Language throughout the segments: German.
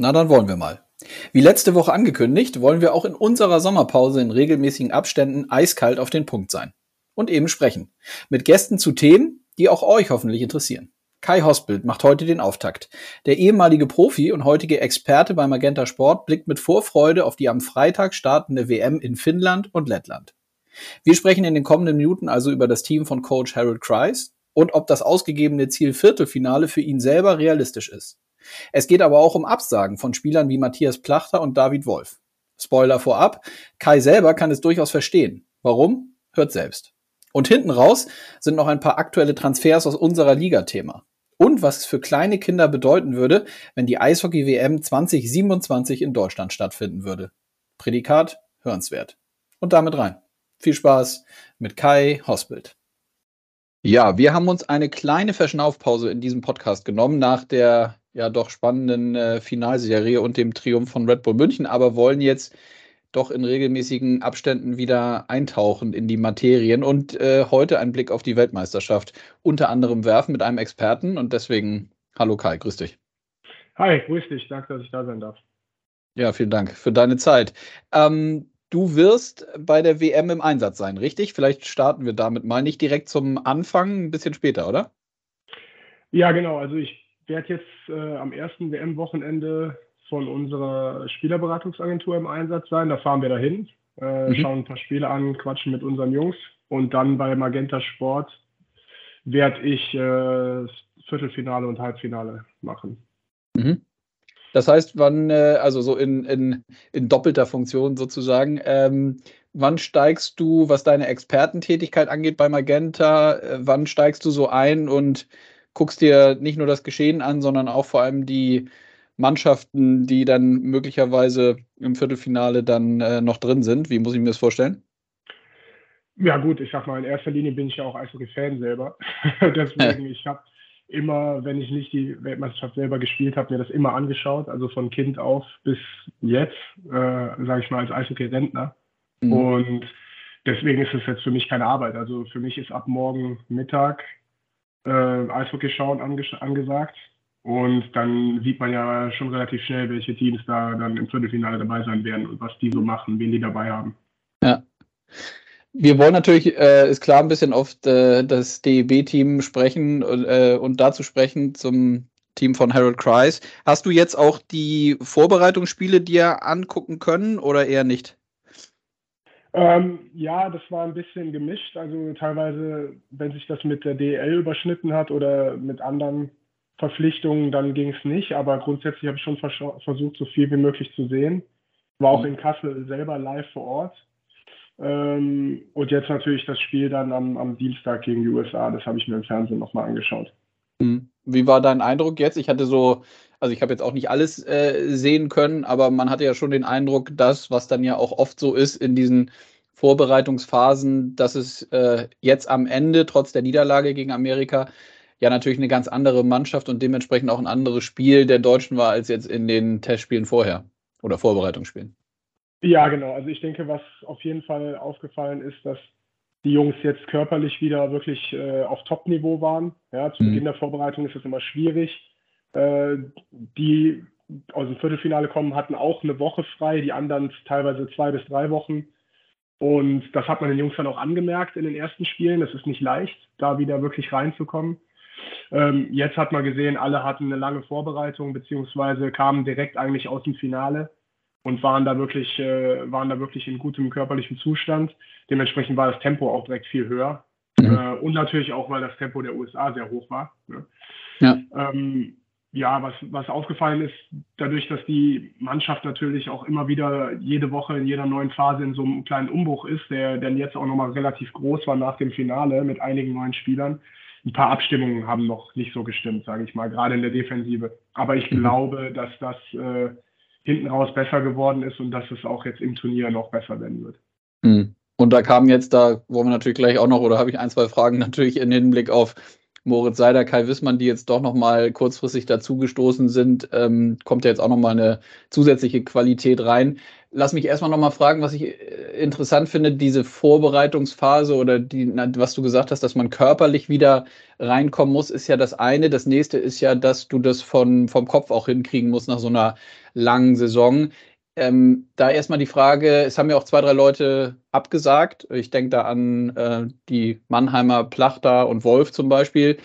Na, dann wollen wir mal. Wie letzte Woche angekündigt, wollen wir auch in unserer Sommerpause in regelmäßigen Abständen eiskalt auf den Punkt sein. Und eben sprechen. Mit Gästen zu Themen, die auch euch hoffentlich interessieren. Kai Hosbild macht heute den Auftakt. Der ehemalige Profi und heutige Experte bei Magenta Sport blickt mit Vorfreude auf die am Freitag startende WM in Finnland und Lettland. Wir sprechen in den kommenden Minuten also über das Team von Coach Harold Kreis und ob das ausgegebene Ziel Viertelfinale für ihn selber realistisch ist. Es geht aber auch um Absagen von Spielern wie Matthias Plachter und David Wolf. Spoiler vorab, Kai selber kann es durchaus verstehen. Warum? Hört selbst. Und hinten raus sind noch ein paar aktuelle Transfers aus unserer Liga Thema. Und was es für kleine Kinder bedeuten würde, wenn die Eishockey-WM 2027 in Deutschland stattfinden würde. Prädikat hörenswert. Und damit rein. Viel Spaß mit Kai Hosbild. Ja, wir haben uns eine kleine Verschnaufpause in diesem Podcast genommen nach der ja doch spannenden äh, Finalserie und dem Triumph von Red Bull München, aber wollen jetzt doch in regelmäßigen Abständen wieder eintauchen in die Materien und äh, heute einen Blick auf die Weltmeisterschaft unter anderem werfen mit einem Experten und deswegen hallo Kai, grüß dich. Hi, grüß dich, danke, dass ich da sein darf. Ja, vielen Dank für deine Zeit. Ähm, du wirst bei der WM im Einsatz sein, richtig? Vielleicht starten wir damit mal nicht direkt zum Anfang, ein bisschen später, oder? Ja, genau. Also ich werde jetzt äh, am ersten WM-Wochenende von unserer Spielerberatungsagentur im Einsatz sein. Da fahren wir dahin, äh, mhm. schauen ein paar Spiele an, quatschen mit unseren Jungs und dann bei Magenta Sport werde ich äh, Viertelfinale und Halbfinale machen. Mhm. Das heißt, wann, äh, also so in, in, in doppelter Funktion sozusagen, ähm, wann steigst du, was deine Expertentätigkeit angeht bei Magenta, äh, wann steigst du so ein und guckst dir nicht nur das Geschehen an, sondern auch vor allem die Mannschaften, die dann möglicherweise im Viertelfinale dann äh, noch drin sind. Wie muss ich mir das vorstellen? Ja gut, ich sag mal, in erster Linie bin ich ja auch Eishockey-Fan selber. Deswegen, ich habe immer, wenn ich nicht die Weltmeisterschaft selber gespielt habe, mir das immer angeschaut, also von Kind auf bis jetzt, äh, sage ich mal, als Eishockey-Rentner. Mhm. Und deswegen ist es jetzt für mich keine Arbeit. Also für mich ist ab morgen Mittag äh, Eishockey schauen angesagt. Und dann sieht man ja schon relativ schnell, welche Teams da dann im Viertelfinale dabei sein werden und was die so machen, wen die dabei haben. Ja. Wir wollen natürlich, äh, ist klar, ein bisschen auf äh, das DEB-Team sprechen äh, und dazu sprechen zum Team von Harold Kreis. Hast du jetzt auch die Vorbereitungsspiele dir angucken können oder eher nicht? Ähm, ja, das war ein bisschen gemischt. Also teilweise, wenn sich das mit der DL überschnitten hat oder mit anderen Verpflichtungen, dann ging es nicht. Aber grundsätzlich habe ich schon vers versucht, so viel wie möglich zu sehen. War auch in Kassel selber live vor Ort. Ähm, und jetzt natürlich das Spiel dann am, am Dienstag gegen die USA. Das habe ich mir im Fernsehen nochmal angeschaut. Mhm. Wie war dein Eindruck jetzt? Ich hatte so, also ich habe jetzt auch nicht alles äh, sehen können, aber man hatte ja schon den Eindruck, dass, was dann ja auch oft so ist in diesen Vorbereitungsphasen, dass es äh, jetzt am Ende, trotz der Niederlage gegen Amerika, ja natürlich eine ganz andere Mannschaft und dementsprechend auch ein anderes Spiel der Deutschen war als jetzt in den Testspielen vorher oder Vorbereitungsspielen. Ja, genau. Also ich denke, was auf jeden Fall aufgefallen ist, dass die Jungs jetzt körperlich wieder wirklich äh, auf Top-Niveau waren. Ja, zu mhm. Beginn der Vorbereitung ist es immer schwierig. Äh, die aus dem Viertelfinale kommen, hatten auch eine Woche frei, die anderen teilweise zwei bis drei Wochen. Und das hat man den Jungs dann auch angemerkt in den ersten Spielen. Es ist nicht leicht, da wieder wirklich reinzukommen. Ähm, jetzt hat man gesehen, alle hatten eine lange Vorbereitung, beziehungsweise kamen direkt eigentlich aus dem Finale und waren da wirklich, äh, waren da wirklich in gutem körperlichen Zustand. Dementsprechend war das Tempo auch direkt viel höher. Mhm. Äh, und natürlich auch, weil das Tempo der USA sehr hoch war. Ne? Ja. Ähm, ja, was, was aufgefallen ist, dadurch, dass die Mannschaft natürlich auch immer wieder jede Woche in jeder neuen Phase in so einem kleinen Umbruch ist, der dann jetzt auch nochmal relativ groß war nach dem Finale mit einigen neuen Spielern. Ein paar Abstimmungen haben noch nicht so gestimmt, sage ich mal, gerade in der Defensive. Aber ich mhm. glaube, dass das äh, hinten raus besser geworden ist und dass es auch jetzt im Turnier noch besser werden wird. Mhm. Und da kam jetzt, da wollen wir natürlich gleich auch noch, oder habe ich ein, zwei Fragen natürlich in Hinblick auf Moritz Seider, Kai Wissmann, die jetzt doch nochmal kurzfristig dazugestoßen sind, ähm, kommt ja jetzt auch nochmal eine zusätzliche Qualität rein. lass mich erstmal nochmal fragen, was ich äh, interessant finde, diese Vorbereitungsphase oder die, was du gesagt hast, dass man körperlich wieder reinkommen muss, ist ja das eine. Das nächste ist ja, dass du das von, vom Kopf auch hinkriegen musst nach so einer langen Saison. Ähm, da erstmal die Frage, es haben ja auch zwei, drei Leute abgesagt. Ich denke da an äh, die Mannheimer Plachter und Wolf zum Beispiel.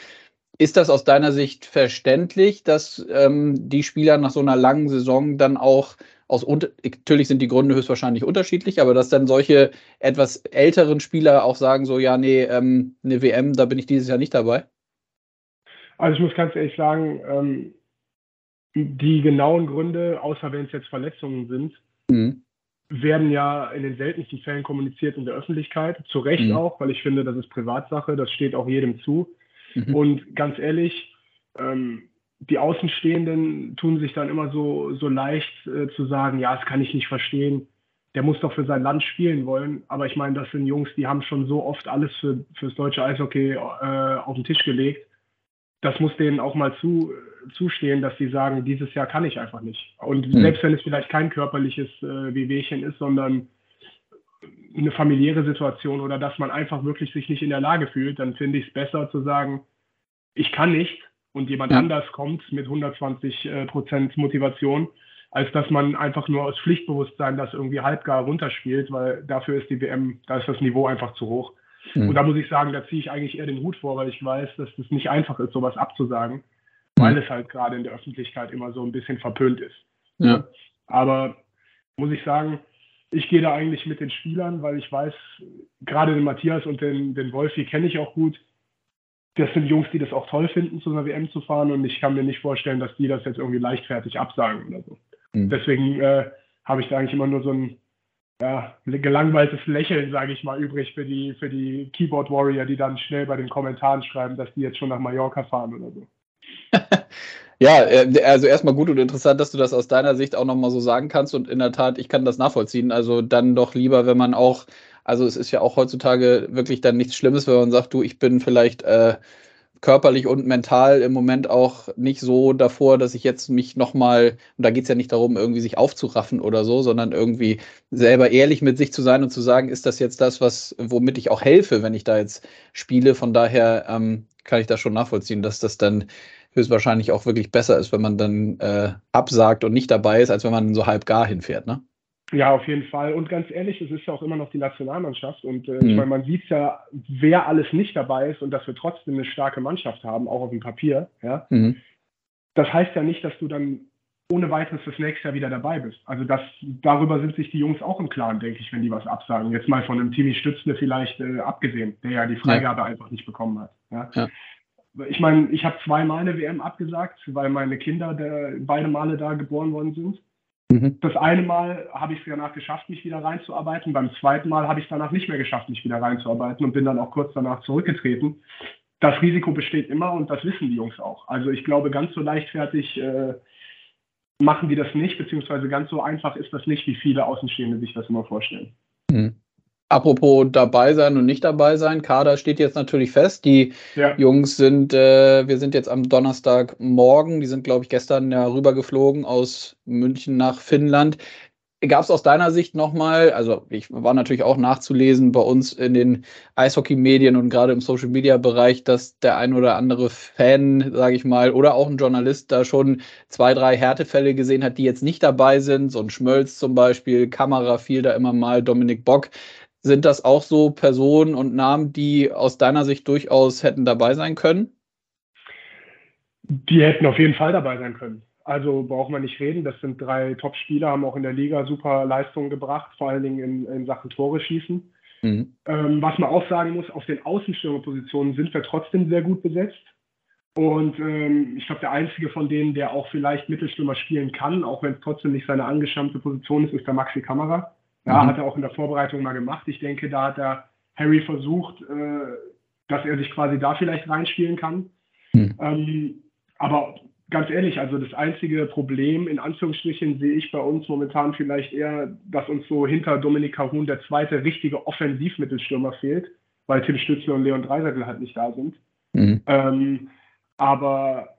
Ist das aus deiner Sicht verständlich, dass ähm, die Spieler nach so einer langen Saison dann auch aus natürlich sind die Gründe höchstwahrscheinlich unterschiedlich, aber dass dann solche etwas älteren Spieler auch sagen, so ja, nee, ähm, eine WM, da bin ich dieses Jahr nicht dabei? Also ich muss ganz ehrlich sagen, ähm, die genauen Gründe, außer wenn es jetzt Verletzungen sind, mhm. werden ja in den seltensten Fällen kommuniziert in der Öffentlichkeit. Zu Recht mhm. auch, weil ich finde, das ist Privatsache, das steht auch jedem zu. Mhm. Und ganz ehrlich, ähm, die Außenstehenden tun sich dann immer so, so leicht äh, zu sagen, ja, das kann ich nicht verstehen. Der muss doch für sein Land spielen wollen. Aber ich meine, das sind Jungs, die haben schon so oft alles für, fürs deutsche Eishockey äh, auf den Tisch gelegt. Das muss denen auch mal zu, zustehen, dass sie sagen, dieses Jahr kann ich einfach nicht. Und mhm. selbst wenn es vielleicht kein körperliches äh, Wehwehchen ist, sondern eine familiäre Situation oder dass man einfach wirklich sich nicht in der Lage fühlt, dann finde ich es besser zu sagen, ich kann nicht und jemand ja. anders kommt mit 120 äh, Prozent Motivation, als dass man einfach nur aus Pflichtbewusstsein das irgendwie halbgar runterspielt, weil dafür ist die WM, da ist das Niveau einfach zu hoch. Mhm. Und da muss ich sagen, da ziehe ich eigentlich eher den Hut vor, weil ich weiß, dass es das nicht einfach ist, sowas abzusagen weil es halt gerade in der Öffentlichkeit immer so ein bisschen verpönt ist. Ja. Aber muss ich sagen, ich gehe da eigentlich mit den Spielern, weil ich weiß, gerade den Matthias und den, den Wolfi kenne ich auch gut. Das sind Jungs, die das auch toll finden, zu einer WM zu fahren und ich kann mir nicht vorstellen, dass die das jetzt irgendwie leichtfertig absagen oder so. Mhm. Deswegen äh, habe ich da eigentlich immer nur so ein ja, gelangweiltes Lächeln, sage ich mal, übrig für die, für die Keyboard Warrior, die dann schnell bei den Kommentaren schreiben, dass die jetzt schon nach Mallorca fahren oder so. ja, äh, also erstmal gut und interessant, dass du das aus deiner Sicht auch nochmal so sagen kannst. Und in der Tat, ich kann das nachvollziehen. Also dann doch lieber, wenn man auch, also es ist ja auch heutzutage wirklich dann nichts Schlimmes, wenn man sagt, du, ich bin vielleicht äh, körperlich und mental im Moment auch nicht so davor, dass ich jetzt mich nochmal, und da geht es ja nicht darum, irgendwie sich aufzuraffen oder so, sondern irgendwie selber ehrlich mit sich zu sein und zu sagen, ist das jetzt das, was, womit ich auch helfe, wenn ich da jetzt spiele. Von daher ähm, kann ich das schon nachvollziehen, dass das dann höchstwahrscheinlich auch wirklich besser ist, wenn man dann äh, absagt und nicht dabei ist, als wenn man so halb gar hinfährt, ne? Ja, auf jeden Fall. Und ganz ehrlich, es ist ja auch immer noch die Nationalmannschaft. Und äh, mhm. ich meine, man sieht ja, wer alles nicht dabei ist und dass wir trotzdem eine starke Mannschaft haben, auch auf dem Papier. Ja? Mhm. Das heißt ja nicht, dass du dann ohne weiteres das nächste Jahr wieder dabei bist. Also das, darüber sind sich die Jungs auch im Klaren, denke ich, wenn die was absagen. Jetzt mal von einem Timmy Stützle vielleicht äh, abgesehen, der ja die Freigabe ja. einfach nicht bekommen hat. Ja? ja ich meine, ich habe zweimal eine WM abgesagt, weil meine Kinder der, beide Male da geboren worden sind. Mhm. Das eine Mal habe ich es danach geschafft, mich wieder reinzuarbeiten. Beim zweiten Mal habe ich es danach nicht mehr geschafft, mich wieder reinzuarbeiten und bin dann auch kurz danach zurückgetreten. Das Risiko besteht immer und das wissen die Jungs auch. Also ich glaube, ganz so leichtfertig äh, machen die das nicht, beziehungsweise ganz so einfach ist das nicht, wie viele Außenstehende sich das immer vorstellen. Mhm. Apropos dabei sein und nicht dabei sein, Kader steht jetzt natürlich fest. Die ja. Jungs sind, äh, wir sind jetzt am Donnerstagmorgen, die sind, glaube ich, gestern ja rübergeflogen aus München nach Finnland. Gab es aus deiner Sicht nochmal, also ich war natürlich auch nachzulesen bei uns in den Eishockey-Medien und gerade im Social-Media-Bereich, dass der ein oder andere Fan, sage ich mal, oder auch ein Journalist da schon zwei, drei Härtefälle gesehen hat, die jetzt nicht dabei sind. So ein Schmölz zum Beispiel, Kamera fiel da immer mal, Dominik Bock. Sind das auch so Personen und Namen, die aus deiner Sicht durchaus hätten dabei sein können? Die hätten auf jeden Fall dabei sein können. Also braucht man nicht reden. Das sind drei Top-Spieler, haben auch in der Liga super Leistungen gebracht, vor allen Dingen in, in Sachen Tore schießen. Mhm. Ähm, was man auch sagen muss, auf den Außenstürmerpositionen sind wir trotzdem sehr gut besetzt. Und ähm, ich glaube, der einzige von denen, der auch vielleicht Mittelstürmer spielen kann, auch wenn es trotzdem nicht seine angeschammte Position ist, ist der Maxi Kamera. Ja, mhm. hat er auch in der Vorbereitung mal gemacht. Ich denke, da hat er Harry versucht, äh, dass er sich quasi da vielleicht reinspielen kann. Mhm. Ähm, aber ganz ehrlich, also das einzige Problem in Anführungsstrichen sehe ich bei uns momentan vielleicht eher, dass uns so hinter Dominik Cahun der zweite richtige Offensivmittelstürmer fehlt, weil Tim Stützler und Leon Dreiseitel halt nicht da sind. Mhm. Ähm, aber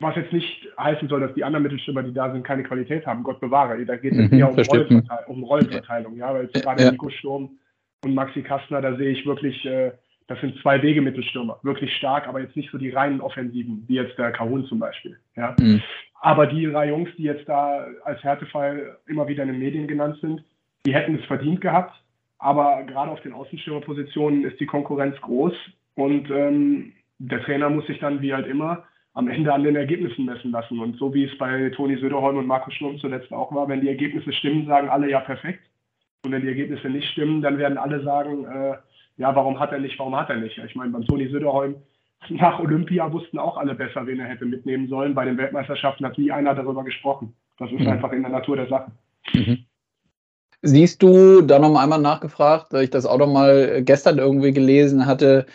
Was jetzt nicht heißen soll, dass die anderen Mittelstürmer, die da sind, keine Qualität haben. Gott bewahre. Da geht es mhm, eher um, Rollenverteilung, um Rollenverteilung. Ja, weil ja, gerade ja. Nico Sturm und Maxi Kastner, da sehe ich wirklich, äh, das sind zwei Wege-Mittelstürmer. Wirklich stark, aber jetzt nicht so die reinen Offensiven, wie jetzt der Kahun zum Beispiel. Ja. Mhm. Aber die drei Jungs, die jetzt da als Härtefall immer wieder in den Medien genannt sind, die hätten es verdient gehabt. Aber gerade auf den Außenstürmerpositionen ist die Konkurrenz groß und ähm, der Trainer muss sich dann, wie halt immer, am Ende an den Ergebnissen messen lassen. Und so wie es bei Toni Söderholm und Markus Sturm zuletzt auch war, wenn die Ergebnisse stimmen, sagen alle ja perfekt. Und wenn die Ergebnisse nicht stimmen, dann werden alle sagen, äh, ja, warum hat er nicht, warum hat er nicht? Ich meine, beim Toni Söderholm nach Olympia wussten auch alle besser, wen er hätte mitnehmen sollen. Bei den Weltmeisterschaften hat nie einer darüber gesprochen. Das ist mhm. einfach in der Natur der Sache. Mhm. Siehst du, da noch einmal nachgefragt, weil ich das auch noch mal gestern irgendwie gelesen hatte,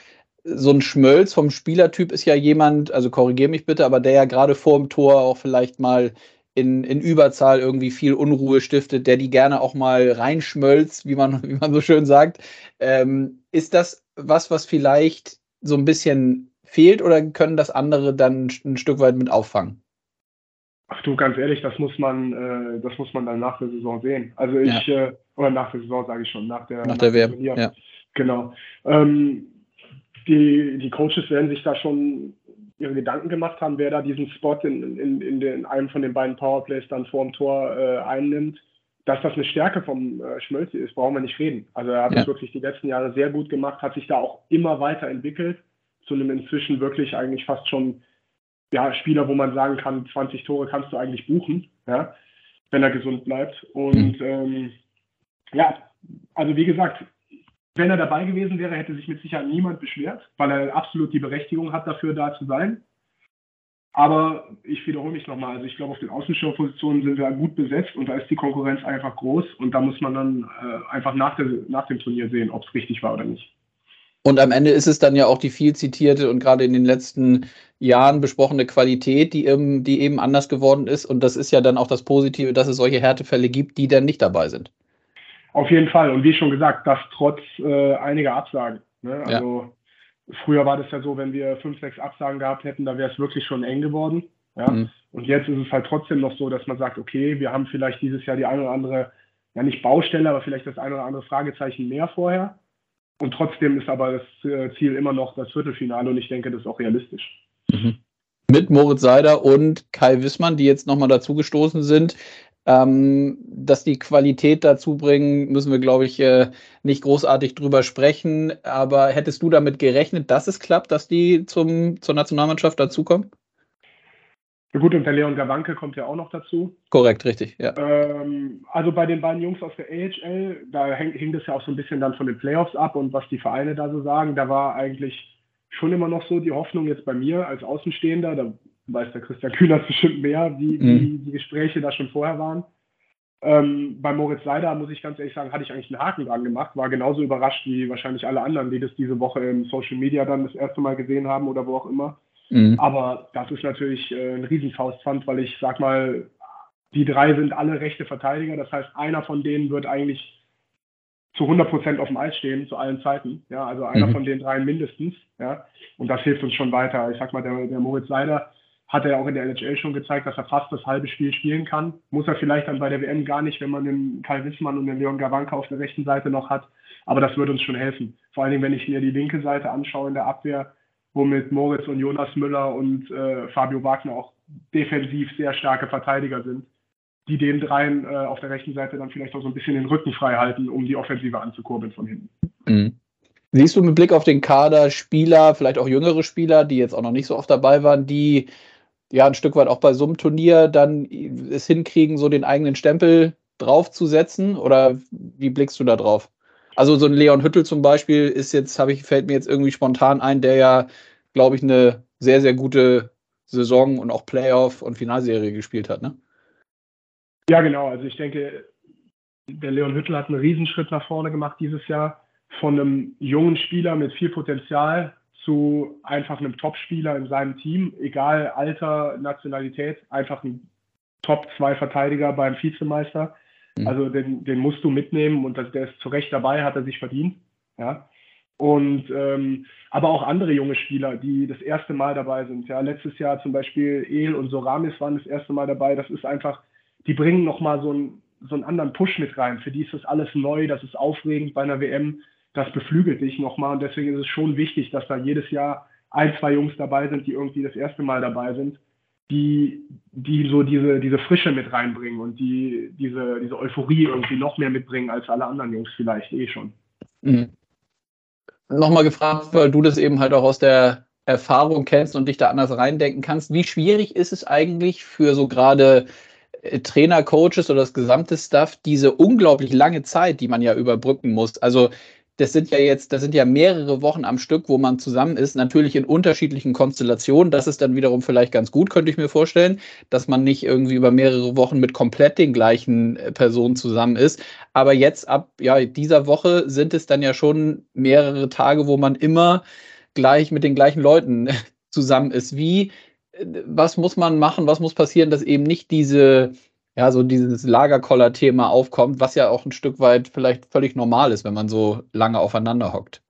so ein Schmölz vom Spielertyp ist ja jemand, also korrigier mich bitte, aber der ja gerade vor dem Tor auch vielleicht mal in, in Überzahl irgendwie viel Unruhe stiftet, der die gerne auch mal reinschmölzt, wie man, wie man so schön sagt. Ähm, ist das was, was vielleicht so ein bisschen fehlt oder können das andere dann ein Stück weit mit auffangen? Ach du, ganz ehrlich, das muss man, äh, das muss man dann nach der Saison sehen. Also ich, ja. äh, oder nach der Saison sage ich schon, nach der, nach, nach der WM. Ja. Genau. Ähm, die, die Coaches werden sich da schon ihre Gedanken gemacht haben, wer da diesen Spot in, in, in, den, einem von den beiden Powerplays dann vor dem Tor äh, einnimmt. Dass das eine Stärke vom äh, Schmölzi ist, brauchen wir nicht reden. Also er hat ja. das wirklich die letzten Jahre sehr gut gemacht, hat sich da auch immer weiterentwickelt, zu einem inzwischen wirklich eigentlich fast schon ja, Spieler, wo man sagen kann, 20 Tore kannst du eigentlich buchen, ja, wenn er gesund bleibt. Und mhm. ähm, ja, also wie gesagt, wenn er dabei gewesen wäre, hätte sich mit Sicherheit niemand beschwert, weil er absolut die Berechtigung hat, dafür da zu sein. Aber ich wiederhole mich nochmal. Also ich glaube, auf den Außenschirmpositionen sind wir gut besetzt und da ist die Konkurrenz einfach groß und da muss man dann äh, einfach nach, der, nach dem Turnier sehen, ob es richtig war oder nicht. Und am Ende ist es dann ja auch die viel zitierte und gerade in den letzten Jahren besprochene Qualität, die eben, die eben anders geworden ist. Und das ist ja dann auch das Positive, dass es solche Härtefälle gibt, die dann nicht dabei sind. Auf jeden Fall. Und wie schon gesagt, das trotz äh, einiger Absagen. Ne? Also ja. früher war das ja so, wenn wir fünf, sechs Absagen gehabt hätten, da wäre es wirklich schon eng geworden. Ja? Mhm. Und jetzt ist es halt trotzdem noch so, dass man sagt, okay, wir haben vielleicht dieses Jahr die eine oder andere, ja nicht Baustelle, aber vielleicht das eine oder andere Fragezeichen mehr vorher. Und trotzdem ist aber das äh, Ziel immer noch das Viertelfinale und ich denke, das ist auch realistisch. Mhm. Mit Moritz Seider und Kai Wissmann, die jetzt nochmal dazugestoßen sind. Ähm, dass die Qualität dazu bringen, müssen wir, glaube ich, äh, nicht großartig drüber sprechen. Aber hättest du damit gerechnet, dass es klappt, dass die zum, zur Nationalmannschaft dazukommen? Ja gut, und der Leon Gawanke kommt ja auch noch dazu. Korrekt, richtig, ja. Ähm, also bei den beiden Jungs aus der AHL, da hing, hing das ja auch so ein bisschen dann von den Playoffs ab und was die Vereine da so sagen. Da war eigentlich schon immer noch so die Hoffnung jetzt bei mir als Außenstehender, da weiß der Christian Kühnert bestimmt mehr, wie, mhm. wie die Gespräche da schon vorher waren. Ähm, bei Moritz Seider, muss ich ganz ehrlich sagen, hatte ich eigentlich einen Haken dran gemacht, war genauso überrascht wie wahrscheinlich alle anderen, die das diese Woche im Social Media dann das erste Mal gesehen haben oder wo auch immer. Mhm. Aber das ist natürlich äh, ein Riesenfaustpfand, weil ich sag mal, die drei sind alle rechte Verteidiger. Das heißt, einer von denen wird eigentlich zu 100 Prozent auf dem Eis stehen, zu allen Zeiten. Ja, also einer mhm. von den dreien mindestens. Ja, und das hilft uns schon weiter. Ich sag mal, der, der Moritz Seider, hat er auch in der NHL schon gezeigt, dass er fast das halbe Spiel spielen kann. Muss er vielleicht dann bei der WM gar nicht, wenn man den Kai Wissmann und den Leon Gawanka auf der rechten Seite noch hat. Aber das würde uns schon helfen. Vor allen Dingen, wenn ich mir die linke Seite anschaue in der Abwehr, wo mit Moritz und Jonas Müller und äh, Fabio Wagner auch defensiv sehr starke Verteidiger sind, die den dreien äh, auf der rechten Seite dann vielleicht auch so ein bisschen den Rücken frei halten, um die Offensive anzukurbeln von hinten. Mhm. Siehst du mit Blick auf den Kader Spieler, vielleicht auch jüngere Spieler, die jetzt auch noch nicht so oft dabei waren, die ja ein Stück weit auch bei so einem Turnier dann es hinkriegen, so den eigenen Stempel draufzusetzen? Oder wie blickst du da drauf? Also so ein Leon Hüttel zum Beispiel ist jetzt, habe ich, fällt mir jetzt irgendwie spontan ein, der ja, glaube ich, eine sehr, sehr gute Saison und auch Playoff und Finalserie gespielt hat, ne? Ja, genau. Also ich denke, der Leon Hüttel hat einen Riesenschritt nach vorne gemacht dieses Jahr. Von einem jungen Spieler mit viel Potenzial zu einfach einem Top-Spieler in seinem Team, egal Alter, Nationalität, einfach ein Top-2-Verteidiger beim Vizemeister. Mhm. Also den, den musst du mitnehmen und das, der ist zu Recht dabei, hat er sich verdient. Ja. Und ähm, aber auch andere junge Spieler, die das erste Mal dabei sind. Ja, letztes Jahr zum Beispiel El und Soramis waren das erste Mal dabei. Das ist einfach, die bringen nochmal so, ein, so einen anderen Push mit rein. Für die ist das alles neu, das ist aufregend bei einer WM, das beflügelt dich nochmal. Und deswegen ist es schon wichtig, dass da jedes Jahr ein, zwei Jungs dabei sind, die irgendwie das erste Mal dabei sind, die, die so diese, diese Frische mit reinbringen und die diese, diese Euphorie irgendwie noch mehr mitbringen als alle anderen Jungs vielleicht eh schon. Mhm. Nochmal gefragt, weil du das eben halt auch aus der Erfahrung kennst und dich da anders reindenken kannst. Wie schwierig ist es eigentlich für so gerade äh, Trainer, Coaches oder das gesamte Staff diese unglaublich lange Zeit, die man ja überbrücken muss? Also das sind ja jetzt, das sind ja mehrere Wochen am Stück, wo man zusammen ist, natürlich in unterschiedlichen Konstellationen. Das ist dann wiederum vielleicht ganz gut, könnte ich mir vorstellen, dass man nicht irgendwie über mehrere Wochen mit komplett den gleichen äh, Personen zusammen ist. Aber jetzt ab ja, dieser Woche sind es dann ja schon mehrere Tage, wo man immer gleich mit den gleichen Leuten zusammen ist. Wie, äh, was muss man machen, was muss passieren, dass eben nicht diese ja, so dieses Lagerkoller-Thema aufkommt, was ja auch ein Stück weit vielleicht völlig normal ist, wenn man so lange aufeinander hockt.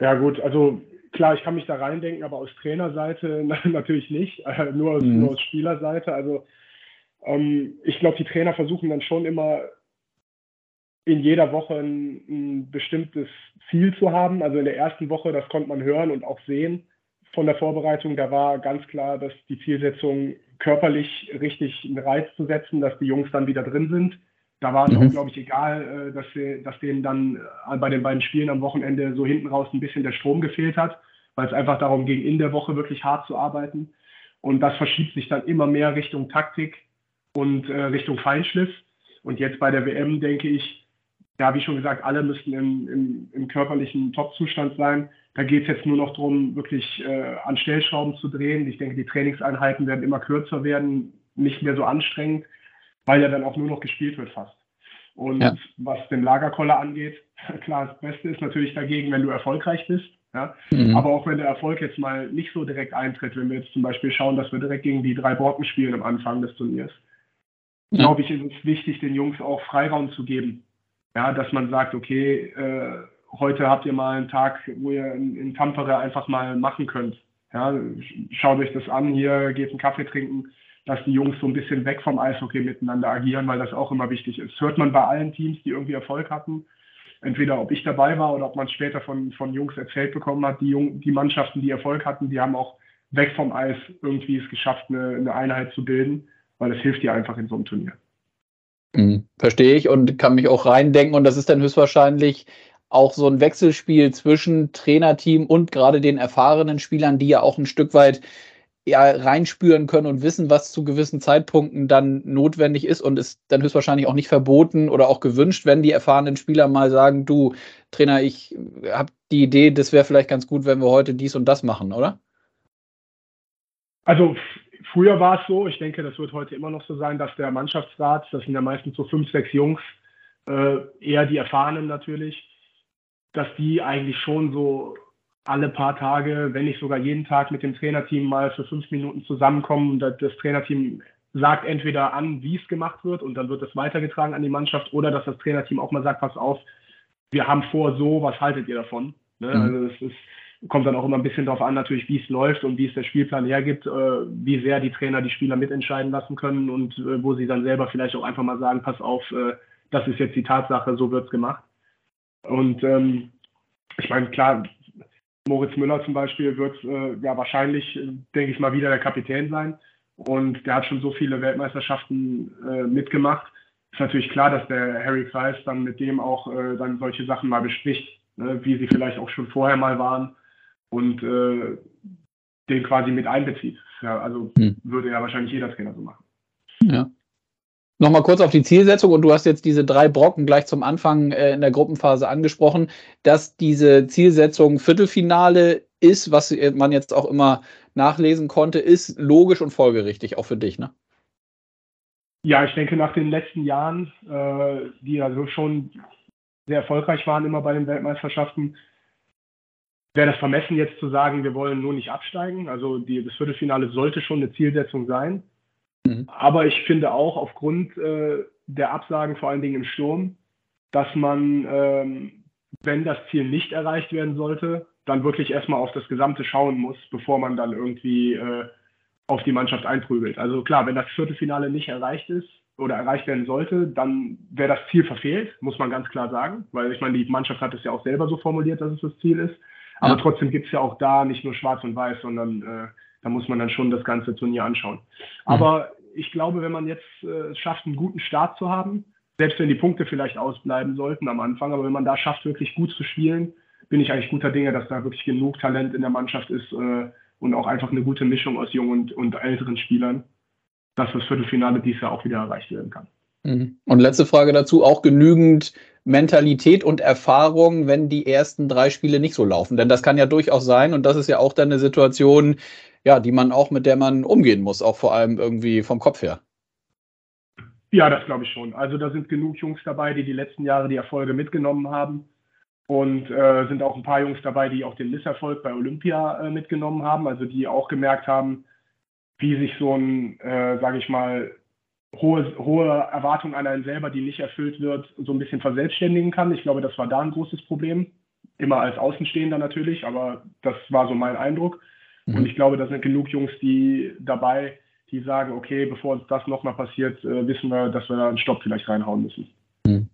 Ja, gut, also klar, ich kann mich da reindenken, aber aus Trainerseite natürlich nicht, äh, nur, aus, mhm. nur aus Spielerseite. Also ähm, ich glaube, die Trainer versuchen dann schon immer in jeder Woche ein, ein, bestimmtes Ziel zu haben. Also in der ersten Woche, das konnte man hören und auch sehen von der Vorbereitung, da war ganz klar, dass die Zielsetzung körperlich richtig einen Reiz zu setzen, dass die Jungs dann wieder drin sind. Da war es mhm. auch, glaube ich, egal, äh, dass, wir, dass denen dann äh, bei den beiden Spielen am Wochenende so hinten raus ein bisschen der Strom gefehlt hat, weil es einfach darum ging, in der Woche wirklich hart zu arbeiten. Und das verschiebt sich dann immer mehr Richtung Taktik und äh, Richtung Feinschliff. Und jetzt bei der WM denke ich, ja, wie schon gesagt, alle müssten im, im, im körperlichen Top-Zustand sein. Da geht es jetzt nur noch darum, wirklich äh, an Stellschrauben zu drehen. Ich denke, die Trainingseinheiten werden immer kürzer werden, nicht mehr so anstrengend, weil ja dann auch nur noch gespielt wird fast. Und ja. was den Lagerkoller angeht, klar, das Beste ist natürlich dagegen, wenn du erfolgreich bist. Ja? Mhm. Aber auch wenn der Erfolg jetzt mal nicht so direkt eintritt, wenn wir jetzt zum Beispiel schauen, dass wir direkt gegen die drei Borken spielen am Anfang des Turniers, ja. glaube ich, ist es wichtig, den Jungs auch Freiraum zu geben. Ja, dass man sagt, okay, äh, heute habt ihr mal einen Tag, wo ihr in, in Tampere einfach mal machen könnt. Ja, schaut euch das an, hier geht einen Kaffee trinken, dass die Jungs so ein bisschen weg vom Eishockey miteinander agieren, weil das auch immer wichtig ist. Hört man bei allen Teams, die irgendwie Erfolg hatten, entweder ob ich dabei war oder ob man später von, von Jungs erzählt bekommen hat, die, Jung, die Mannschaften, die Erfolg hatten, die haben auch weg vom Eis irgendwie es geschafft, eine, eine Einheit zu bilden, weil es hilft dir einfach in so einem Turnier. Mhm, verstehe ich und kann mich auch reindenken und das ist dann höchstwahrscheinlich auch so ein Wechselspiel zwischen Trainerteam und gerade den erfahrenen Spielern, die ja auch ein Stück weit ja, reinspüren können und wissen, was zu gewissen Zeitpunkten dann notwendig ist und ist dann höchstwahrscheinlich auch nicht verboten oder auch gewünscht, wenn die erfahrenen Spieler mal sagen, du Trainer, ich habe die Idee, das wäre vielleicht ganz gut, wenn wir heute dies und das machen, oder? Also früher war es so, ich denke, das wird heute immer noch so sein, dass der Mannschaftsrat, das sind ja meistens so fünf, sechs Jungs, äh, eher die Erfahrenen natürlich, dass die eigentlich schon so alle paar Tage, wenn nicht sogar jeden Tag mit dem Trainerteam mal für fünf Minuten zusammenkommen und das Trainerteam sagt entweder an, wie es gemacht wird und dann wird es weitergetragen an die Mannschaft oder dass das Trainerteam auch mal sagt, pass auf, wir haben vor so, was haltet ihr davon? Ne? Mhm. Also es ist, kommt dann auch immer ein bisschen darauf an, natürlich, wie es läuft und wie es der Spielplan hergibt, äh, wie sehr die Trainer die Spieler mitentscheiden lassen können und äh, wo sie dann selber vielleicht auch einfach mal sagen, pass auf, äh, das ist jetzt die Tatsache, so wird es gemacht. Und ähm, ich meine, klar, Moritz Müller zum Beispiel wird äh, ja wahrscheinlich, denke ich mal, wieder der Kapitän sein. Und der hat schon so viele Weltmeisterschaften äh, mitgemacht. Ist natürlich klar, dass der Harry Kreis dann mit dem auch äh, dann solche Sachen mal bespricht, ne, wie sie vielleicht auch schon vorher mal waren und äh, den quasi mit einbezieht. Ja, also hm. würde ja wahrscheinlich jeder Trainer so machen. Ja. Nochmal kurz auf die Zielsetzung und du hast jetzt diese drei Brocken gleich zum Anfang äh, in der Gruppenphase angesprochen, dass diese Zielsetzung Viertelfinale ist, was man jetzt auch immer nachlesen konnte, ist logisch und folgerichtig, auch für dich, ne? Ja, ich denke, nach den letzten Jahren, äh, die ja so schon sehr erfolgreich waren immer bei den Weltmeisterschaften, wäre das vermessen jetzt zu sagen, wir wollen nur nicht absteigen. Also die, das Viertelfinale sollte schon eine Zielsetzung sein. Mhm. Aber ich finde auch aufgrund äh, der Absagen, vor allen Dingen im Sturm, dass man ähm, wenn das Ziel nicht erreicht werden sollte, dann wirklich erstmal auf das Gesamte schauen muss, bevor man dann irgendwie äh, auf die Mannschaft einprügelt. Also klar, wenn das Viertelfinale nicht erreicht ist oder erreicht werden sollte, dann wäre das Ziel verfehlt, muss man ganz klar sagen, weil ich meine, die Mannschaft hat es ja auch selber so formuliert, dass es das Ziel ist. Aber ja. trotzdem gibt es ja auch da nicht nur Schwarz und Weiß, sondern äh, da muss man dann schon das ganze Turnier anschauen. Mhm. Aber ich glaube, wenn man jetzt äh, schafft, einen guten Start zu haben, selbst wenn die Punkte vielleicht ausbleiben sollten am Anfang, aber wenn man da schafft, wirklich gut zu spielen, bin ich eigentlich guter Dinge, dass da wirklich genug Talent in der Mannschaft ist äh, und auch einfach eine gute Mischung aus jungen und, und älteren Spielern, dass das Viertelfinale dieses Jahr auch wieder erreicht werden kann. Mhm. Und letzte Frage dazu, auch genügend Mentalität und Erfahrung, wenn die ersten drei Spiele nicht so laufen. Denn das kann ja durchaus sein und das ist ja auch dann eine Situation, ja, die man auch, mit der man umgehen muss, auch vor allem irgendwie vom Kopf her. Ja, das glaube ich schon. Also da sind genug Jungs dabei, die die letzten Jahre die Erfolge mitgenommen haben. Und äh, sind auch ein paar Jungs dabei, die auch den Misserfolg bei Olympia äh, mitgenommen haben, also die auch gemerkt haben, wie sich so ein, äh, sage ich mal, hohe, hohe Erwartung an einen selber, die nicht erfüllt wird, so ein bisschen verselbstständigen kann. Ich glaube, das war da ein großes Problem. Immer als Außenstehender natürlich, aber das war so mein Eindruck. Mhm. Und ich glaube, da sind genug Jungs, die dabei, die sagen, okay, bevor uns das nochmal passiert, äh, wissen wir, dass wir da einen Stopp vielleicht reinhauen müssen. Mhm.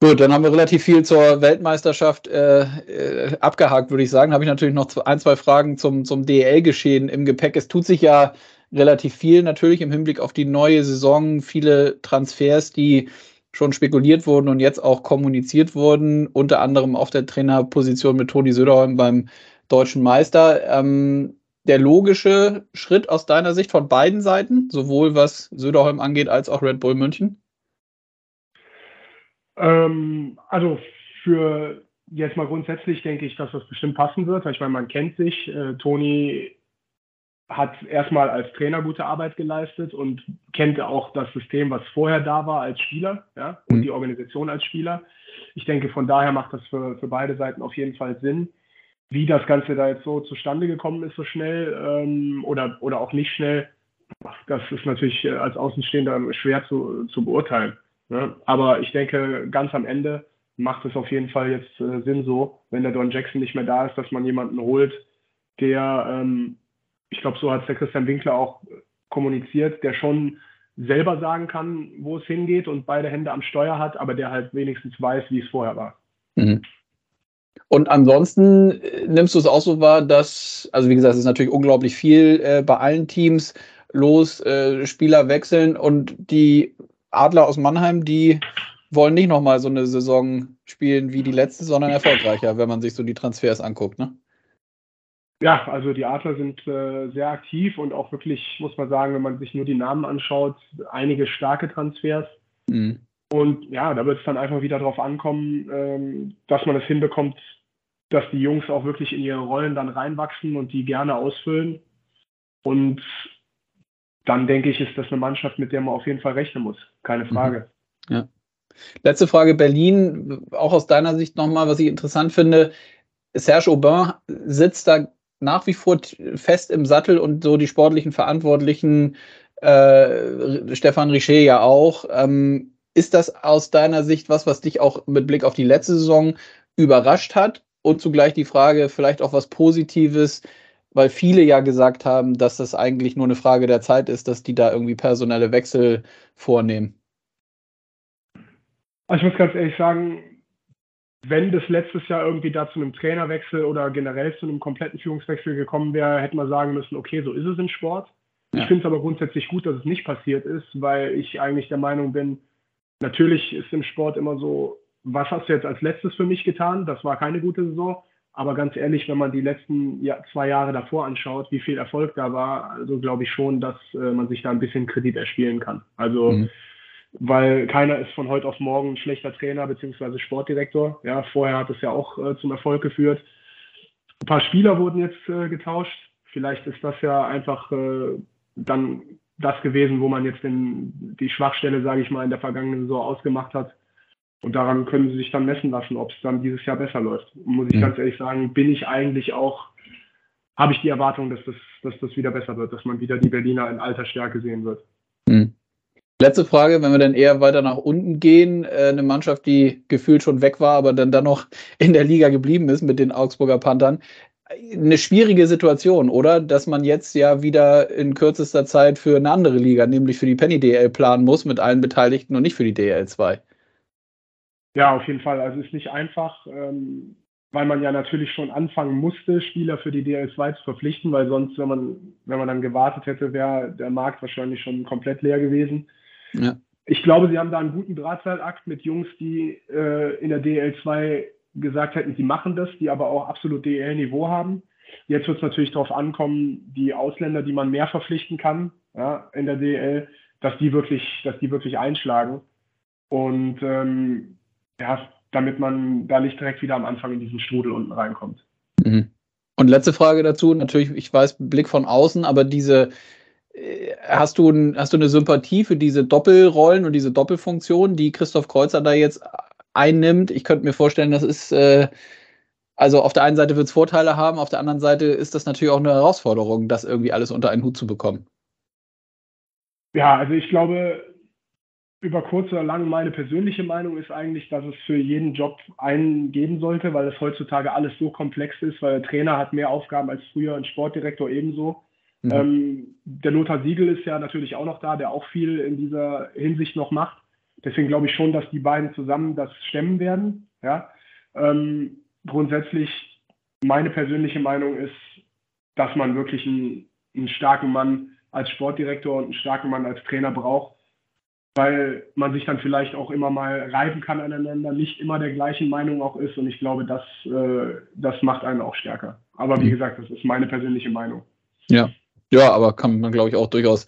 Gut, dann haben wir relativ viel zur Weltmeisterschaft äh, äh, abgehakt, würde ich sagen. Habe ich natürlich noch ein, zwei Fragen zum, zum DEL-Geschehen im Gepäck. Es tut sich ja relativ viel natürlich im Hinblick auf die neue Saison. Viele Transfers, die schon spekuliert wurden und jetzt auch kommuniziert wurden, unter anderem auf der Trainerposition mit Toni Söderholm beim deutschen Meister. Ähm, der logische Schritt aus deiner Sicht von beiden Seiten, sowohl was Söderholm angeht als auch Red Bull München? Ähm, also für jetzt mal grundsätzlich denke ich, dass das bestimmt passen wird. Ich meine, man kennt sich. Äh, Toni hat erstmal als Trainer gute Arbeit geleistet und kennt auch das System, was vorher da war als Spieler ja, und mhm. die Organisation als Spieler. Ich denke, von daher macht das für, für beide Seiten auf jeden Fall Sinn. Wie das Ganze da jetzt so zustande gekommen ist, so schnell ähm, oder, oder auch nicht schnell, das ist natürlich äh, als Außenstehender schwer zu, zu beurteilen. Ne? Aber ich denke, ganz am Ende macht es auf jeden Fall jetzt äh, Sinn so, wenn der Don Jackson nicht mehr da ist, dass man jemanden holt, der, ähm, ich glaube, so hat der Christian Winkler auch kommuniziert, der schon selber sagen kann, wo es hingeht und beide Hände am Steuer hat, aber der halt wenigstens weiß, wie es vorher war. Mhm. Und ansonsten äh, nimmst du es auch so wahr, dass, also wie gesagt, es ist natürlich unglaublich viel äh, bei allen Teams los, äh, Spieler wechseln und die Adler aus Mannheim, die wollen nicht nochmal so eine Saison spielen wie die letzte, sondern erfolgreicher, wenn man sich so die Transfers anguckt, ne? Ja, also die Adler sind äh, sehr aktiv und auch wirklich, muss man sagen, wenn man sich nur die Namen anschaut, einige starke Transfers. Mhm. Und ja, da wird es dann einfach wieder darauf ankommen, ähm, dass man es hinbekommt, dass die Jungs auch wirklich in ihre Rollen dann reinwachsen und die gerne ausfüllen. Und dann denke ich, ist das eine Mannschaft, mit der man auf jeden Fall rechnen muss. Keine mhm. Frage. Ja. Letzte Frage, Berlin, auch aus deiner Sicht nochmal, was ich interessant finde. Serge Aubin sitzt da nach wie vor fest im Sattel und so die sportlichen Verantwortlichen, äh, Stefan Richer ja auch. Ähm, ist das aus deiner Sicht was, was dich auch mit Blick auf die letzte Saison überrascht hat? Und zugleich die Frage, vielleicht auch was Positives, weil viele ja gesagt haben, dass das eigentlich nur eine Frage der Zeit ist, dass die da irgendwie personelle Wechsel vornehmen. Also ich muss ganz ehrlich sagen, wenn das letztes Jahr irgendwie da zu einem Trainerwechsel oder generell zu einem kompletten Führungswechsel gekommen wäre, hätte man sagen müssen, okay, so ist es im Sport. Ja. Ich finde es aber grundsätzlich gut, dass es nicht passiert ist, weil ich eigentlich der Meinung bin, natürlich ist im Sport immer so, was hast du jetzt als letztes für mich getan? Das war keine gute Saison. Aber ganz ehrlich, wenn man die letzten zwei Jahre davor anschaut, wie viel Erfolg da war, also glaube ich schon, dass äh, man sich da ein bisschen Kredit erspielen kann. Also, mhm. weil keiner ist von heute auf morgen ein schlechter Trainer bzw. Sportdirektor. Ja, vorher hat es ja auch äh, zum Erfolg geführt. Ein paar Spieler wurden jetzt äh, getauscht. Vielleicht ist das ja einfach äh, dann das gewesen, wo man jetzt den, die Schwachstelle, sage ich mal, in der vergangenen Saison ausgemacht hat. Und daran können sie sich dann messen lassen, ob es dann dieses Jahr besser läuft. Und muss ich mhm. ganz ehrlich sagen, bin ich eigentlich auch, habe ich die Erwartung, dass das, dass das wieder besser wird, dass man wieder die Berliner in alter Stärke sehen wird. Mhm. Letzte Frage, wenn wir dann eher weiter nach unten gehen, äh, eine Mannschaft, die gefühlt schon weg war, aber dann, dann noch in der Liga geblieben ist mit den Augsburger Panthern. Eine schwierige Situation, oder? Dass man jetzt ja wieder in kürzester Zeit für eine andere Liga, nämlich für die Penny DL planen muss mit allen Beteiligten und nicht für die DL 2. Ja, auf jeden Fall. Also es ist nicht einfach, ähm, weil man ja natürlich schon anfangen musste, Spieler für die DL2 zu verpflichten, weil sonst, wenn man, wenn man dann gewartet hätte, wäre der Markt wahrscheinlich schon komplett leer gewesen. Ja. Ich glaube, sie haben da einen guten Drahtseilakt mit Jungs, die äh, in der DL2 gesagt hätten, sie machen das, die aber auch absolut DL-Niveau haben. Jetzt wird es natürlich darauf ankommen, die Ausländer, die man mehr verpflichten kann ja, in der DL, dass die wirklich, dass die wirklich einschlagen. Und ähm, ja, damit man da nicht direkt wieder am Anfang in diesen Strudel unten reinkommt. Mhm. Und letzte Frage dazu, natürlich, ich weiß, Blick von außen, aber diese, äh, hast du, hast du eine Sympathie für diese Doppelrollen und diese Doppelfunktion, die Christoph Kreuzer da jetzt einnimmt? Ich könnte mir vorstellen, das ist, äh, also auf der einen Seite wird es Vorteile haben, auf der anderen Seite ist das natürlich auch eine Herausforderung, das irgendwie alles unter einen Hut zu bekommen. Ja, also ich glaube, über kurz oder lang meine persönliche Meinung ist eigentlich, dass es für jeden Job einen geben sollte, weil es heutzutage alles so komplex ist, weil der Trainer hat mehr Aufgaben als früher, ein Sportdirektor ebenso. Mhm. Ähm, der Lothar Siegel ist ja natürlich auch noch da, der auch viel in dieser Hinsicht noch macht. Deswegen glaube ich schon, dass die beiden zusammen das stemmen werden. Ja? Ähm, grundsätzlich, meine persönliche Meinung ist, dass man wirklich einen, einen starken Mann als Sportdirektor und einen starken Mann als Trainer braucht, weil man sich dann vielleicht auch immer mal reiben kann aneinander, nicht immer der gleichen Meinung auch ist. Und ich glaube, das, äh, das macht einen auch stärker. Aber wie mhm. gesagt, das ist meine persönliche Meinung. Ja, ja, aber kann man, glaube ich, auch durchaus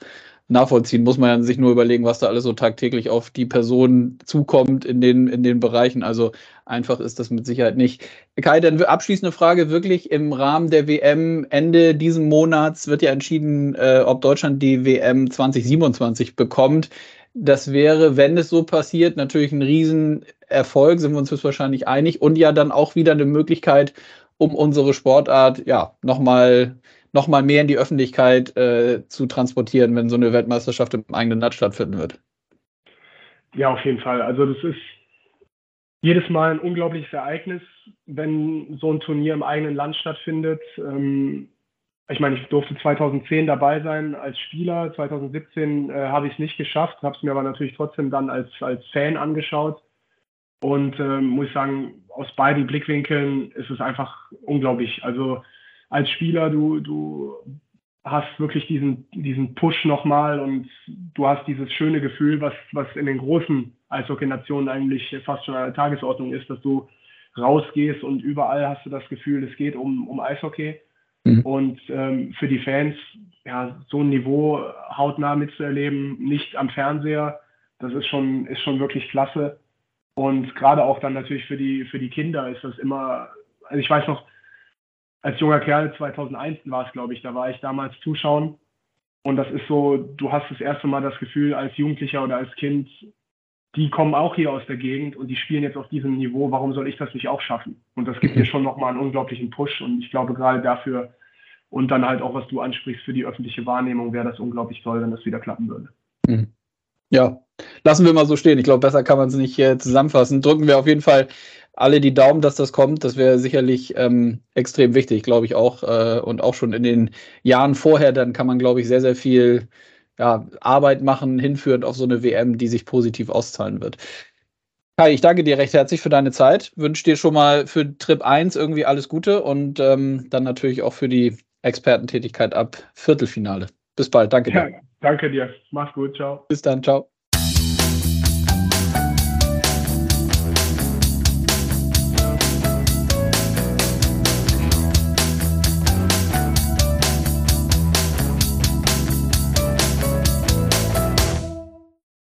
nachvollziehen. Muss man ja sich nur überlegen, was da alles so tagtäglich auf die Person zukommt in den, in den Bereichen. Also einfach ist das mit Sicherheit nicht. Kai, dann abschließende Frage wirklich im Rahmen der WM Ende diesen Monats wird ja entschieden, äh, ob Deutschland die WM 2027 bekommt. Das wäre, wenn es so passiert, natürlich ein Riesenerfolg, sind wir uns wahrscheinlich einig. Und ja dann auch wieder eine Möglichkeit, um unsere Sportart ja nochmal noch mal mehr in die Öffentlichkeit äh, zu transportieren, wenn so eine Weltmeisterschaft im eigenen Land stattfinden wird. Ja, auf jeden Fall. Also das ist jedes Mal ein unglaubliches Ereignis, wenn so ein Turnier im eigenen Land stattfindet. Ähm, ich meine, ich durfte 2010 dabei sein als Spieler. 2017 äh, habe ich es nicht geschafft, habe es mir aber natürlich trotzdem dann als, als Fan angeschaut. Und ähm, muss ich sagen, aus beiden Blickwinkeln ist es einfach unglaublich. Also als Spieler, du, du hast wirklich diesen, diesen Push nochmal und du hast dieses schöne Gefühl, was, was in den großen Eishockey-Nationen eigentlich fast schon eine Tagesordnung ist, dass du rausgehst und überall hast du das Gefühl, es geht um, um Eishockey. Mhm. Und ähm, für die Fans, ja, so ein Niveau hautnah mitzuerleben, nicht am Fernseher, das ist schon, ist schon wirklich klasse. Und gerade auch dann natürlich für die, für die Kinder ist das immer, also ich weiß noch, als junger Kerl, 2001 war es, glaube ich, da war ich damals zuschauen. Und das ist so, du hast das erste Mal das Gefühl als Jugendlicher oder als Kind, die kommen auch hier aus der Gegend und die spielen jetzt auf diesem Niveau, warum soll ich das nicht auch schaffen? Und das gibt dir schon nochmal einen unglaublichen Push und ich glaube gerade dafür und dann halt auch, was du ansprichst, für die öffentliche Wahrnehmung wäre das unglaublich toll, wenn das wieder klappen würde. Mhm. Ja, lassen wir mal so stehen. Ich glaube, besser kann man es nicht äh, zusammenfassen. Drücken wir auf jeden Fall alle die Daumen, dass das kommt. Das wäre sicherlich ähm, extrem wichtig, glaube ich auch. Äh, und auch schon in den Jahren vorher, dann kann man, glaube ich, sehr, sehr viel ja, Arbeit machen, hinführend auf so eine WM, die sich positiv auszahlen wird. Kai, ich danke dir recht herzlich für deine Zeit. Wünsche dir schon mal für Trip 1 irgendwie alles Gute und ähm, dann natürlich auch für die Expertentätigkeit ab Viertelfinale. Bis bald. Danke dir. Ja, danke dir. Mach's gut. Ciao. Bis dann. Ciao.